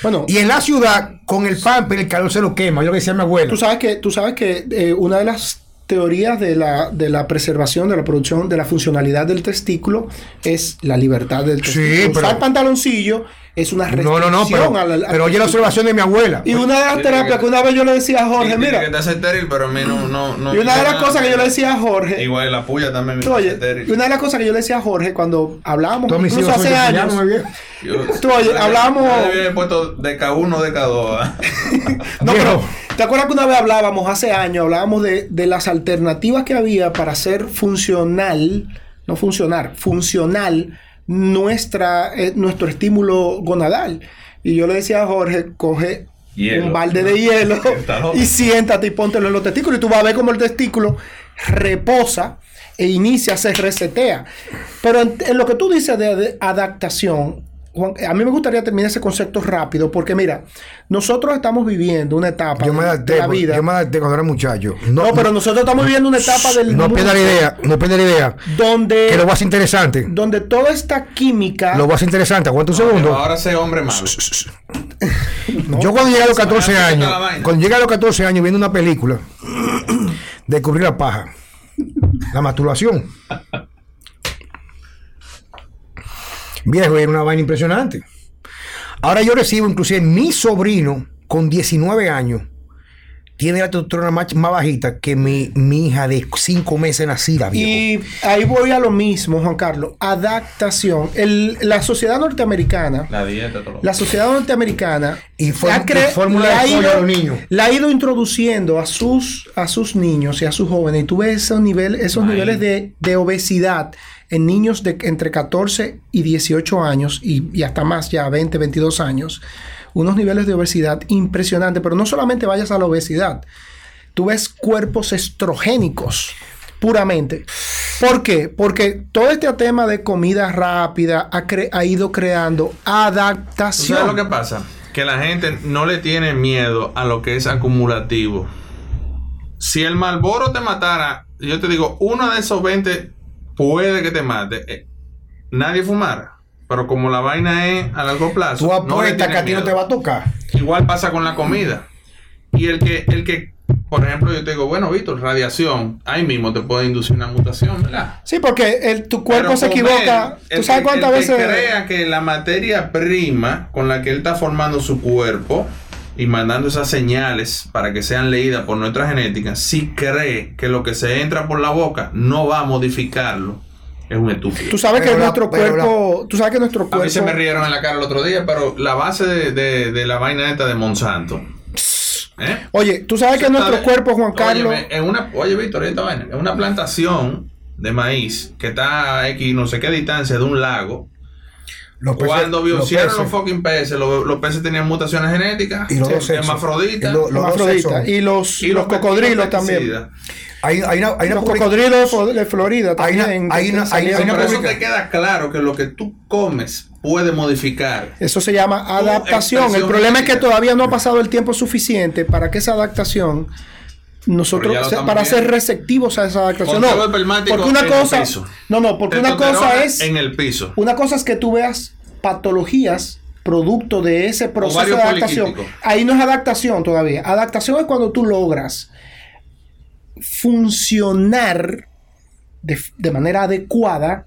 Bueno, Y en la ciudad, con el pamper, el calor se lo quema. Yo lo que decía mi abuela. tú sabes que, tú sabes que eh, una de las teorías de la, de la preservación, de la producción, de la funcionalidad del testículo es la libertad del Sí, testículo. pero- Usar pantaloncillo es una No, restricción no, no, pero, al pero oye la observación de mi abuela. Y una de las terapias que una vez yo le decía a Jorge, mira, que te hace estéril, pero a mí no. no, no y una de las cosas que yo le decía a Jorge, Igual la puya también me Oye, estéril. y una de las cosas que yo le decía a Jorge cuando hablábamos, Todos incluso hace años, Puyano, muy bien. Yo- Tú, oye, yo- hablábamos- yo le había puesto de K1 de K2. ¿ah? No, pero ¿te acuerdas que una vez hablábamos, hace años, hablábamos de, de las alternativas que había para hacer funcional, no funcionar, funcional nuestra, eh, nuestro estímulo gonadal? Y yo le decía a Jorge, coge Hielo. un balde de hielo y siéntate y póntelo en los testículos y tú vas a ver cómo el testículo reposa e inicia, se resetea. Pero en, en lo que tú dices de adaptación, Juan, a mí me gustaría terminar ese concepto rápido porque mira, nosotros estamos viviendo una etapa Yo me de adapté, la vida. yo me adapté cuando era muchacho. no, pero nosotros estamos viviendo una etapa del no pierda la idea, no pierda la idea. donde, Que lo va a hacer interesante. donde toda esta química Lo va a hacer interesante. Aguanta un segundo. ahora sé hombre malo. Yo cuando llegué a los 14 Vaya, años, cuando llegué a los 14 años viendo una película, descubrí la paja, la masturbación. Viejo, era una vaina impresionante. Ahora yo recibo, inclusive mi sobrino, con 19 años, tiene la testosterona más, más bajita que mi, mi hija de 5 meses nacida, viejo. Y ahí voy a lo mismo, Juan Carlos. Adaptación. El- la sociedad norteamericana, La dieta, todo. la sociedad norteamericana Y y fórmula de ido- a los niños. la ha ido introduciendo a sus, a sus niños y a sus jóvenes. Y tú ves esos, nivel, esos Ay. niveles de, de obesidad en niños de entre 14 y 18 años y, y hasta más, ya 20, 22 años. Unos niveles de obesidad impresionantes. Pero no solamente vayas a la obesidad. Tú ves cuerpos estrogénicos puramente. ¿Por qué? Porque todo este tema de comida rápida ha, cre- ha ido creando ¿Tú adaptación. ¿Sabes lo que pasa? Que la gente no le tiene miedo a lo que es acumulativo. Si el Malboro te matara, yo te digo, uno de esos 20 puede que te mate. eh, nadie fumara. Pero como la vaina es a largo plazo, Tú no apuestas que a ti no te va a tocar. Igual pasa con la comida. Y el que, el que, por ejemplo, yo te digo, bueno, Víctor, radiación, ahí mismo te puede inducir una mutación, ¿verdad? Sí, porque el, tu cuerpo Pero se comer, equivoca. ¿Tú sabes cuántas el veces? Que crea que la materia prima con la que él está formando su cuerpo y mandando esas señales para que sean leídas por nuestra genética, si cree que lo que se entra por la boca no va a modificarlo, es un estúpido. Tú sabes que nuestro la- cuerpo. Tú sabes que nuestro A mí cuerpo. se me rieron en la cara el otro día, pero la base de, de- de la vaina esta de Monsanto. ¿eh? Oye, tú sabes que nuestro ¿Sabes? cuerpo, Juan Carlos. Óyeme, en una, oye, Víctor, esta vaina, en una plantación de maíz que está a X no sé qué distancia de un lago, Los peces- cuando peces los fucking peces, los, los peces tenían mutaciones genéticas, y los dos hermafroditas, Y lo- los hermafroditas, y los, y los pe- cocodrilos también. Hay, hay una, hay una Los cocodrilos de Flo- de Florida Hay una- también. hay una- hay- salieron. hay una Pero eso te queda claro que lo que tú comes puede modificar. Eso se llama adaptación. El problema es que todavía no ha pasado el tiempo suficiente para que esa adaptación nosotros para ser receptivos a esa adaptación. No, porque una en el cosa, piso. no, no, porque una cosa es en el piso. una cosa es que tú veas patologías producto de ese proceso de adaptación. Ahí no es adaptación todavía. Adaptación es cuando tú logras funcionar de, de manera adecuada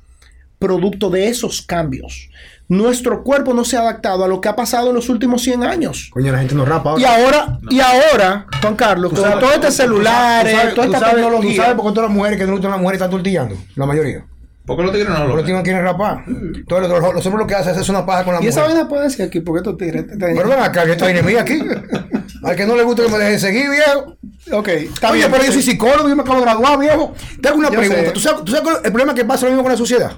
producto de esos cambios. Nuestro cuerpo no se ha adaptado a lo que ha pasado en los últimos 100 años. Coño, la gente no rapa ahora. Y ahora, y ahora, Juan Carlos, con todo este celular, sabes- toda esta tecnología. ¿Tú sabes por qué todas las mujeres que no gustan las mujeres están tortillando? La mayoría. ¿Por qué los tigres no lo Porque los tigres no quieren rapar. Entonces los, los hombres lo que hacen es hacer una paja con la y esa mujer. vaina puede decir aquí, porque estos tigres. Pero ven acá, que esta vaina es mía aquí. Al que no le gusta que me deje de seguir, viejo. Ok, está Oye, bien, pero yo soy psicólogo, yo me acabo de graduar, viejo. Te hago una Yo pregunta. sé. ¿Tú sabes, tú sabes el problema que pasa lo mismo con la sociedad?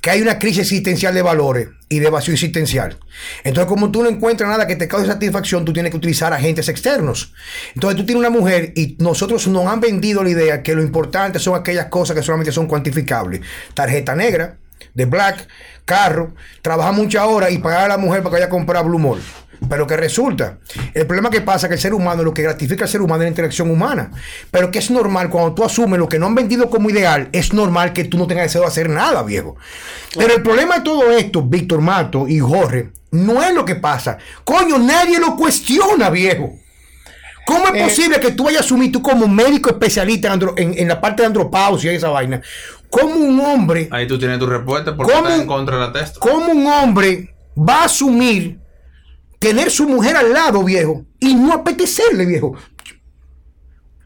Que hay una crisis existencial de valores y de vacío existencial. Entonces, como tú no encuentras nada que te cause satisfacción, tú tienes que utilizar agentes externos. Entonces, tú tienes una mujer y nosotros nos han vendido la idea que lo importante son aquellas cosas que solamente son cuantificables. Tarjeta negra, de black, carro, trabajar muchas horas y pagar a la mujer para que vaya a comprar Blue Mall. Pero que resulta, el problema que pasa es que el ser humano, lo que gratifica al ser humano es la interacción humana. Pero que es normal, cuando tú asumes lo que no han vendido como ideal, es normal que tú no tengas deseo de hacer nada, viejo. Pero el problema de todo esto, Víctor Mato y Jorge, no es lo que pasa. Coño, nadie lo cuestiona, viejo. ¿Cómo es Eh, posible que tú vayas a asumir tú como médico especialista en, andro- en- en la parte de andropausia y esa vaina? ¿Cómo un hombre Ahí tú tienes tu respuesta porque estás en contra de la testa. ¿Cómo un hombre va a asumir tener su mujer al lado, viejo, y no apetecerle, viejo?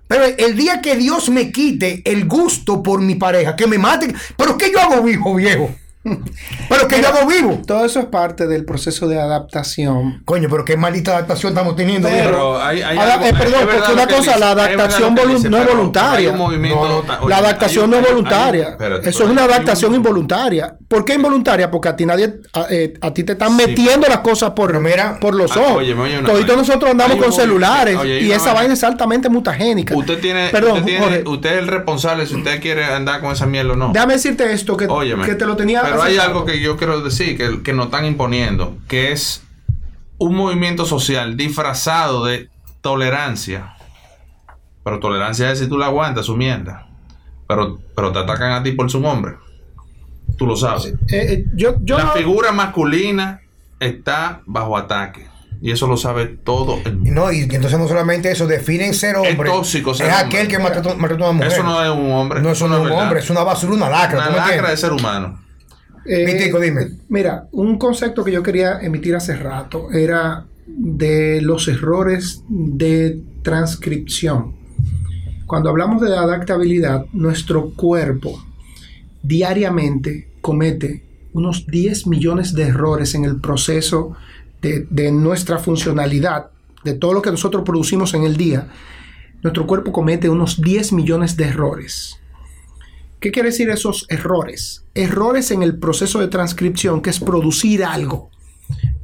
Pero el día que Dios me quite el gusto por mi pareja, que me maten, pero ¿qué yo hago vivo, viejo? Pero ¿qué yo hago vivo? Todo eso es parte del proceso de adaptación. Coño, pero qué maldita adaptación estamos teniendo, Pero- hay, hay algo- eh, es perdón, porque una que cosa, dice, la adaptación lo que volu- dice, no es voluntaria. hay un movimiento- No, no, oye, la hay adaptación un- no hay es un- voluntaria. espérate, Eso es una hay un- adaptación involuntaria. ¿Por qué involuntaria? Porque a ti nadie, a, eh, a ti te están Sí. metiendo las cosas por, mira, por los ah, ojos. oye, oye, Toditos nosotros andamos Hay con celulares oye, hay y esa vaina. es altamente mutagénica. Usted tiene, Perdón, usted, tiene- Jorge, usted es el responsable si usted quiere andar con esa mierda o no. déjame decirte esto que, que te lo tenía. Pero hay algo que yo quiero decir que, que nos están imponiendo, que es un movimiento social disfrazado de tolerancia. Pero tolerancia es si tú la aguantas, su mierda. Pero, pero te atacan a ti por su nombre. Tú lo sabes. Eh, eh, yo, yo la no- figura masculina está bajo ataque. Y eso lo sabe todo el mundo. No, y entonces no solamente eso, definen ser hombre. tóxico ser es hombre. aquel que maltrató maltrató a una mujer. Eso no es un hombre. No, eso no es un verdad. hombre, es una basura, una lacra. Una ¿tú me lacra de ser humano. Eh, dime. Mira, un concepto que yo quería emitir hace rato era de los errores de transcripción. Cuando hablamos de adaptabilidad, nuestro cuerpo diariamente comete unos 10 millones de errores en el proceso de, de nuestra funcionalidad, de todo lo que nosotros producimos en el día. Nuestro cuerpo comete unos 10 millones de errores. ¿Qué quiere decir esos errores? Errores en el proceso de transcripción, que es producir algo.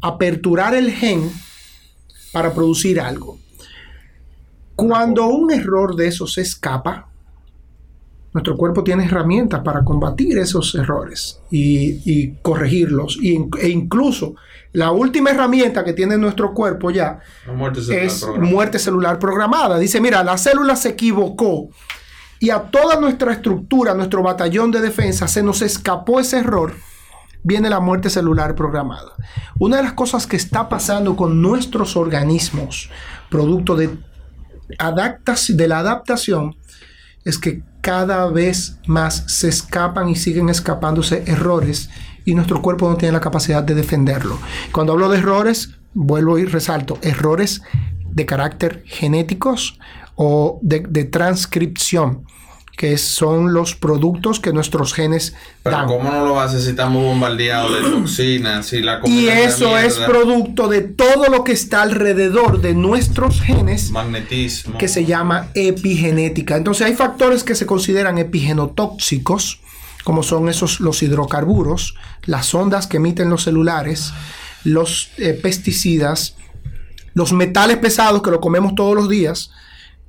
Aperturar el gen para producir algo. Cuando un error de esos se escapa, nuestro cuerpo tiene herramientas para combatir esos errores y, y corregirlos. Y e incluso la última herramienta que tiene nuestro cuerpo ya muerte es programada. muerte celular programada. Dice, mira, la célula se equivocó y a toda nuestra estructura, nuestro batallón de defensa, se nos escapó ese error. Viene la muerte celular programada. Una de las cosas que está pasando con nuestros organismos, producto de de la adaptación es que cada vez más se escapan y siguen escapándose errores y nuestro cuerpo no tiene la capacidad de defenderlo. Cuando hablo de errores, vuelvo y resalto, errores de carácter genéticos o de transcripción, que son los productos que nuestros genes Pero dan. ¿cómo no lo va a si estamos bombardeados de toxinas? Si la comida Y eso es producto de todo lo que está alrededor de nuestros genes Magnetismo. que se llama epigenética. Entonces hay factores que se consideran epigenotóxicos, como son esos los hidrocarburos, las ondas que emiten los celulares, los eh, pesticidas, los metales pesados que lo comemos todos los días,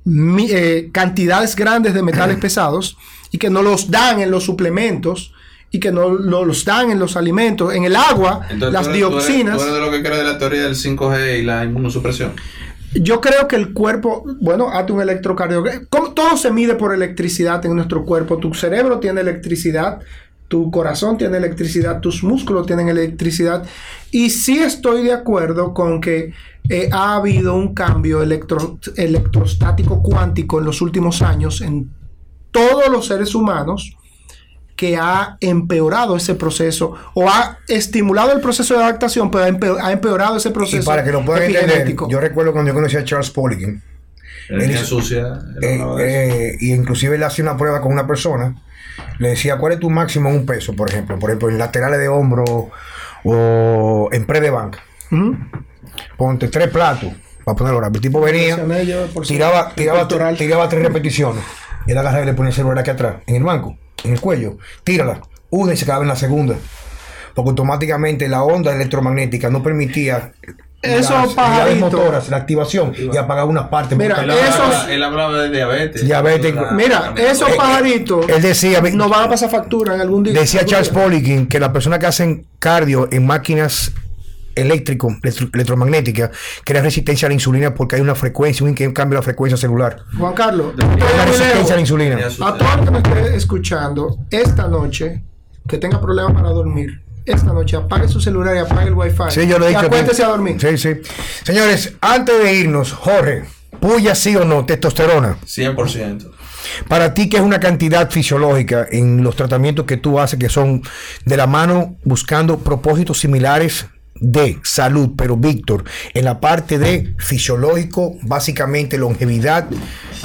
mi- eh, cantidades grandes de metales pesados y que no los dan en los suplementos y que no lo- los dan en los alimentos, en el agua, Entonces, las tú eres- tú eres- dioxinas. Tú eres de lo que crees de la teoría del 5G y la inmunosupresión. Yo creo que el cuerpo, bueno, hazte un electrocardiograma. Todo se mide por electricidad en nuestro cuerpo. Tu cerebro tiene electricidad, tu corazón tiene electricidad, tus músculos tienen electricidad. Y sí estoy de acuerdo con que eh, ha habido un cambio electro- electrostático cuántico en los últimos años en todos los seres humanos que ha empeorado ese proceso o ha estimulado el proceso de adaptación, pero ha empe- ha empeorado ese proceso. Y para que lo puedan entender, yo recuerdo cuando yo conocí a Charles Poliquin, Energía Él- sucia. él eh, eh, y inclusive él hacía una prueba con una persona, le decía, ¿cuál es tu máximo en un peso, por ejemplo? Por ejemplo, en laterales de hombro o en pre de banca. Ponte tres platos, para ponerlo ahora. El tipo venía, tiraba, tiraba, tiraba tres repeticiones. Él agarraba y le ponía el celular aquí atrás, en el banco, en el cuello. Tírala. Una y se quedaba en la segunda. Porque automáticamente la onda electromagnética no permitía Esos pajaritos. motoras, la activación, y apagaba una parte. Mira, Él hablaba, él hablaba de diabetes. Diabetes. La- Mira, esos Eh, pajaritos Él decía, nos van a pasar factura en algún día. decía Charles. Poliquin que las personas que hacen cardio en máquinas eléctrico, electro- electromagnéticas, crean resistencia a la insulina porque hay una frecuencia, un cambio de la frecuencia celular. Juan Carlos, resistencia a la insulina. A todo el que me esté escuchando, esta noche, que tenga problemas para dormir, esta noche apague su celular y apague el wifi. Sí, yo lo he y dicho. acuéntese a dormir. Sí, sí. Señores, antes de irnos, Jorge, ¿puya sí o no testosterona? 100%. Para ti, ¿qué es una cantidad fisiológica en los tratamientos que tú haces que son de la mano buscando propósitos similares de salud? Pero Víctor, en la parte de fisiológico, básicamente longevidad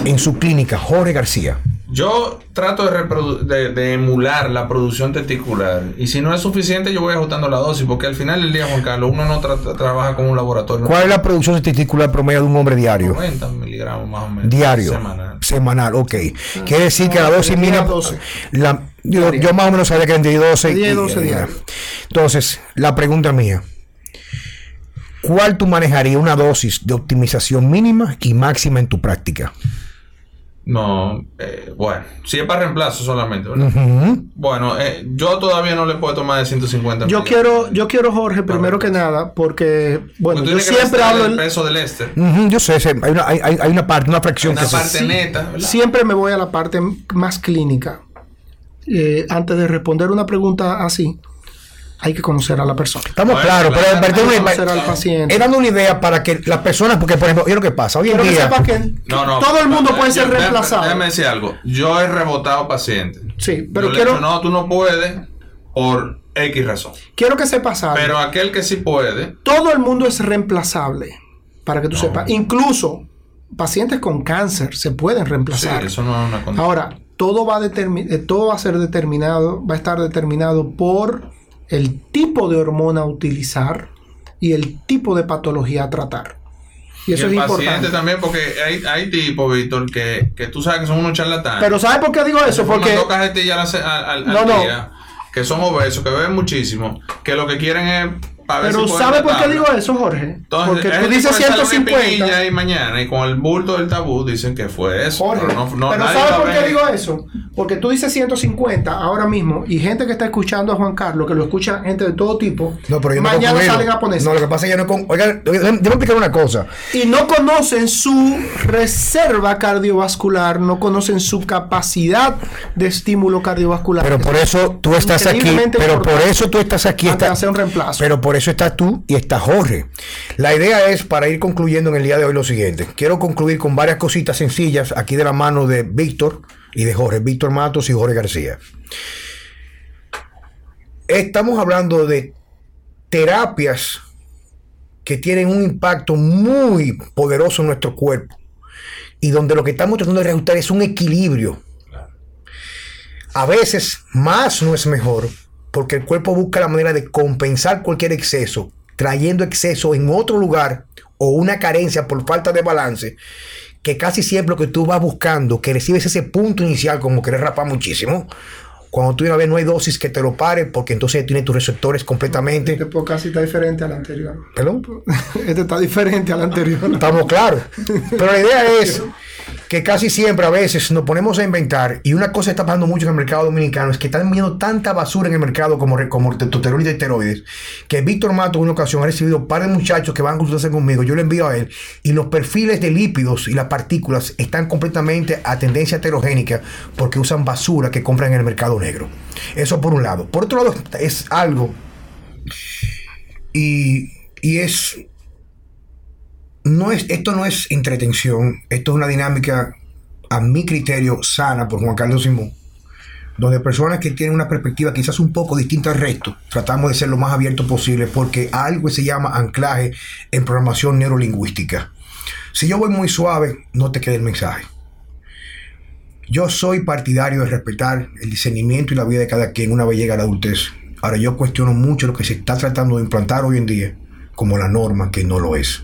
en su clínica, Jorge García. Yo trato de, de, de emular la producción testicular. Y si no es suficiente, yo voy ajustando la dosis. Porque al final del día, Juan Carlos, uno no tra- trabaja con un laboratorio. ¿Cuál es la producción testicular promedio de un hombre diario? 90 miligramos más o menos. Diario. Semanal. Semanal, ok. Quiere decir que la dosis de 10 a mínima. 12. la- yo, yo más o menos sabía que entre 12 De 10 a y- 12 diario. Entonces, la pregunta mía. ¿Cuál tú manejarías una dosis de optimización mínima y máxima en tu práctica? No, eh, bueno, si es para reemplazo solamente, ¿verdad? Bueno, eh, yo todavía no le puedo tomar de 150 Yo quiero, yo quiero, Jorge, primero que nada, porque, bueno, yo siempre hablo, el peso del. Ujú, yo sé, sé, hay una, hay, hay- una parte, una fracción Una que se- parte neta, ¿verdad? siempre me voy a la parte más clínica. Eh, antes de responder una pregunta así, hay que conocer a la persona. Estamos Bueno, claros, pero, claro, pero tengo una- conocer al paciente. he dando una idea para que las personas, porque por ejemplo, yo lo que pasa, hoy en Quiero que día, sepa que No, no. todo el mundo no, puede yo- ser reemplazado. Déjame decir algo. Yo he rebotado pacientes. Sí, pero Yo quiero, no, tú no puedes por X razón. quiero que sepas algo. Pero aquel que sí puede, todo el mundo es reemplazable, para que tú sepas. Incluso pacientes con cáncer se pueden sí, reemplazar. eso no es una condición. Ahora, todo va, a eh, todo va a ser determinado, va a estar determinado por el tipo de hormona a utilizar y el tipo de patología a tratar. Y eso y el es paciente importante. también, porque hay, hay tipos, Víctor, que, que tú sabes que son unos charlatanes. Pero ¿sabes por qué digo eso? Porque al, al, al- al No, no. que son obesos, que beben muchísimo, que lo que quieren es pero si ¿sabes por qué digo eso, Jorge? Entonces, Porque tú dices tipo le sale una 150. espinilla y mañana, y con el bulto del tabú dicen que fue eso. Jorge, pero no, no, pero nadie ¿sabes va a por qué digo eso? Porque tú dices 150 ahora mismo y gente que está escuchando a Juan Carlos, que lo escucha gente de todo tipo, no, pero yo mañana salen a ponerse. No, lo que pasa es que yo no con, oigan, déjame explicar una cosa. y no conocen su reserva cardiovascular, no conocen su capacidad de estímulo cardiovascular. Pero por eso tú estás aquí, Increíblemente pero por eso tú estás aquí está- hacer un reemplazo. Pero por eso estás tú y está Jorge. La idea es, para ir concluyendo en el día de hoy, lo siguiente. Quiero concluir con varias cositas sencillas aquí de la mano de Víctor y de Jorge, Víctor Matos y Jorge García. Estamos hablando de terapias que tienen un impacto muy poderoso en nuestro cuerpo y donde lo que estamos tratando de reajustar es un equilibrio. A veces más no es mejor porque el cuerpo busca la manera de compensar cualquier exceso, trayendo exceso en otro lugar o una carencia por falta de balance, que casi siempre lo que tú vas buscando, que recibes ese punto inicial como querer rapar muchísimo, cuando tú una vez no hay dosis que te lo pare, porque entonces tiene tus receptores completamente. Este podcast está diferente al anterior. ¿Perdón? Este está diferente al anterior. Estamos claros. Pero la idea es que casi siempre a veces nos ponemos a inventar, y una cosa está pasando mucho en el mercado dominicano, es que están viendo tanta basura en el mercado como, como testosterona y esteroides, que Víctor Mato en una ocasión ha recibido un par de muchachos que van a consultarse conmigo, yo le envío a él, y los perfiles de lípidos y las partículas están completamente a tendencia heterogénica porque usan basura que compran en el mercado negro. Eso por un lado. Por otro lado, es algo, y, y es no es, esto no es entretención, esto es una dinámica, a mi criterio, sana por Juan Carlos Simón, donde personas que tienen una perspectiva quizás un poco distinta al resto, tratamos de ser lo más abierto posible porque algo se llama anclaje en programación neurolingüística. Si yo voy muy suave, no te quede el mensaje. Yo soy partidario de respetar el discernimiento y la vida de cada quien una vez llega a la adultez. Ahora yo cuestiono mucho lo que se está tratando de implantar hoy en día como la norma que no lo es.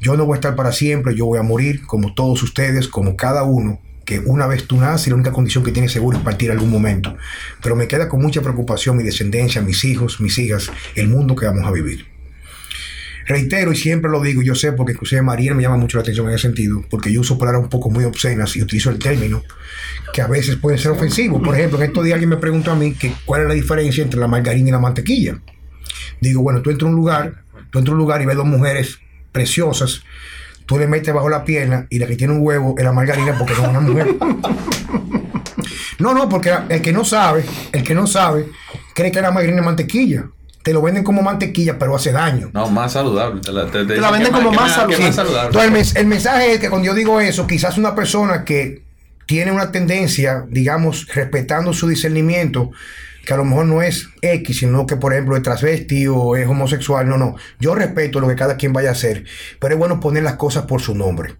Yo no voy a estar para siempre, yo voy a morir como todos ustedes, como cada uno, que una vez tú naces, la única condición que tienes seguro es partir algún momento. Pero me queda con mucha preocupación mi descendencia, mis hijos, mis hijas, el mundo que vamos a vivir. Reitero y siempre lo digo, yo sé porque inclusive María me llama mucho la atención en ese sentido, porque yo uso palabras un poco muy obscenas y utilizo el término que a veces pueden ser ofensivos. Por ejemplo, en estos días alguien me preguntó a mí que cuál es la diferencia entre la margarina y la mantequilla. Digo, bueno, tú entras a un lugar, tú entras a un lugar y ves dos mujeres preciosas, tú le metes bajo la pierna y la que tiene un huevo es la margarina porque no es una mujer. No, no, porque el que no sabe, el que no sabe, cree que la margarina es mantequilla. Te lo venden como mantequilla, pero hace daño. No, más saludable. Te la, te, te la venden como más, saludable. más saludable. Entonces, el, el mensaje es que cuando yo digo eso, quizás una persona que tiene una tendencia, digamos, respetando su discernimiento, que a lo mejor no es X, sino que por ejemplo es transvesti o es homosexual. No, no. Yo respeto lo que cada quien vaya a hacer, pero es bueno poner las cosas por su nombre.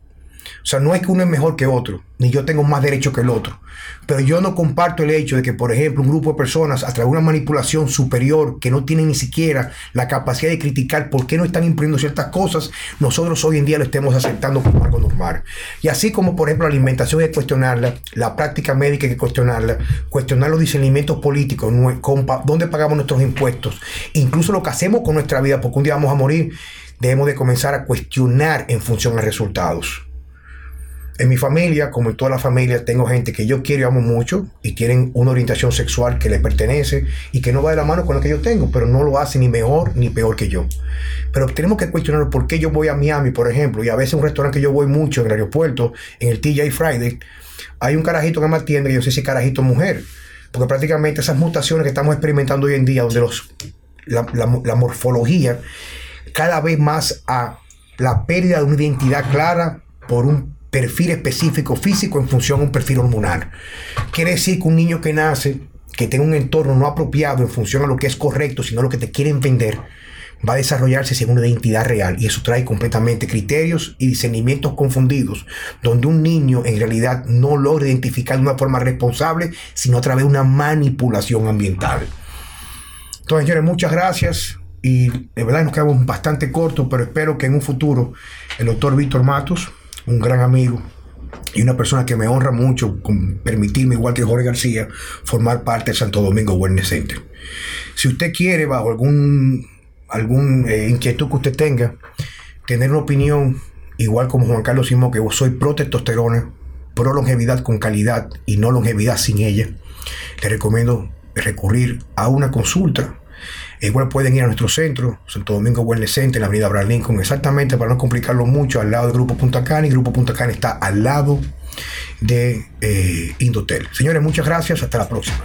O sea, no es que uno es mejor que otro, ni yo tengo más derecho que el otro. Pero yo no comparto el hecho de que, por ejemplo, un grupo de personas, a través de una manipulación superior, que no tienen ni siquiera la capacidad de criticar por qué no están imponiendo ciertas cosas, nosotros hoy en día lo estemos aceptando como algo normal. Y así como, por ejemplo, la alimentación hay que cuestionarla, la práctica médica hay que cuestionarla, cuestionar los discernimientos políticos, dónde pagamos nuestros impuestos, incluso lo que hacemos con nuestra vida, porque un día vamos a morir, debemos de comenzar a cuestionar en función a resultados. En mi familia, como en toda la familia, tengo gente que yo quiero y amo mucho y tienen una orientación sexual que les pertenece y que no va de la mano con lo que yo tengo, pero no lo hace ni mejor ni peor que yo. Pero tenemos que cuestionar por qué yo voy a Miami, por ejemplo, y a veces un restaurante que yo voy mucho en el aeropuerto, en el TJ Friday, hay un carajito que me atiende y yo sé si carajito es mujer. Porque prácticamente esas mutaciones que estamos experimentando hoy en día, donde los, la, la, la morfología cada vez más a la pérdida de una identidad clara por un perfil específico físico en función a un perfil hormonal. Quiere decir que un niño que nace, que tenga un entorno no apropiado en función a lo que es correcto, sino lo que te quieren vender, va a desarrollarse según una identidad real y eso trae completamente criterios y discernimientos confundidos, donde un niño en realidad no logra identificar de una forma responsable, sino a través de una manipulación ambiental. Entonces, señores, muchas gracias y de verdad nos quedamos bastante cortos, pero espero que en un futuro el doctor Víctor Matos un gran amigo y una persona que me honra mucho con permitirme, igual que Jorge García, formar parte de Santo Domingo Wellness Center. Si usted quiere, bajo algún, algún eh, inquietud que usted tenga, tener una opinión, igual como Juan Carlos Simón, que soy pro testosterona, pro longevidad con calidad y no longevidad sin ella, le recomiendo recurrir a una consulta Igual pueden ir a nuestro centro, Santo Domingo Wellness Center, en la avenida Abraham Lincoln, exactamente para no complicarlo mucho, al lado del Grupo Punta Cana, y Grupo Punta Cana está al lado de eh, Indotel. Señores, muchas gracias, hasta la próxima.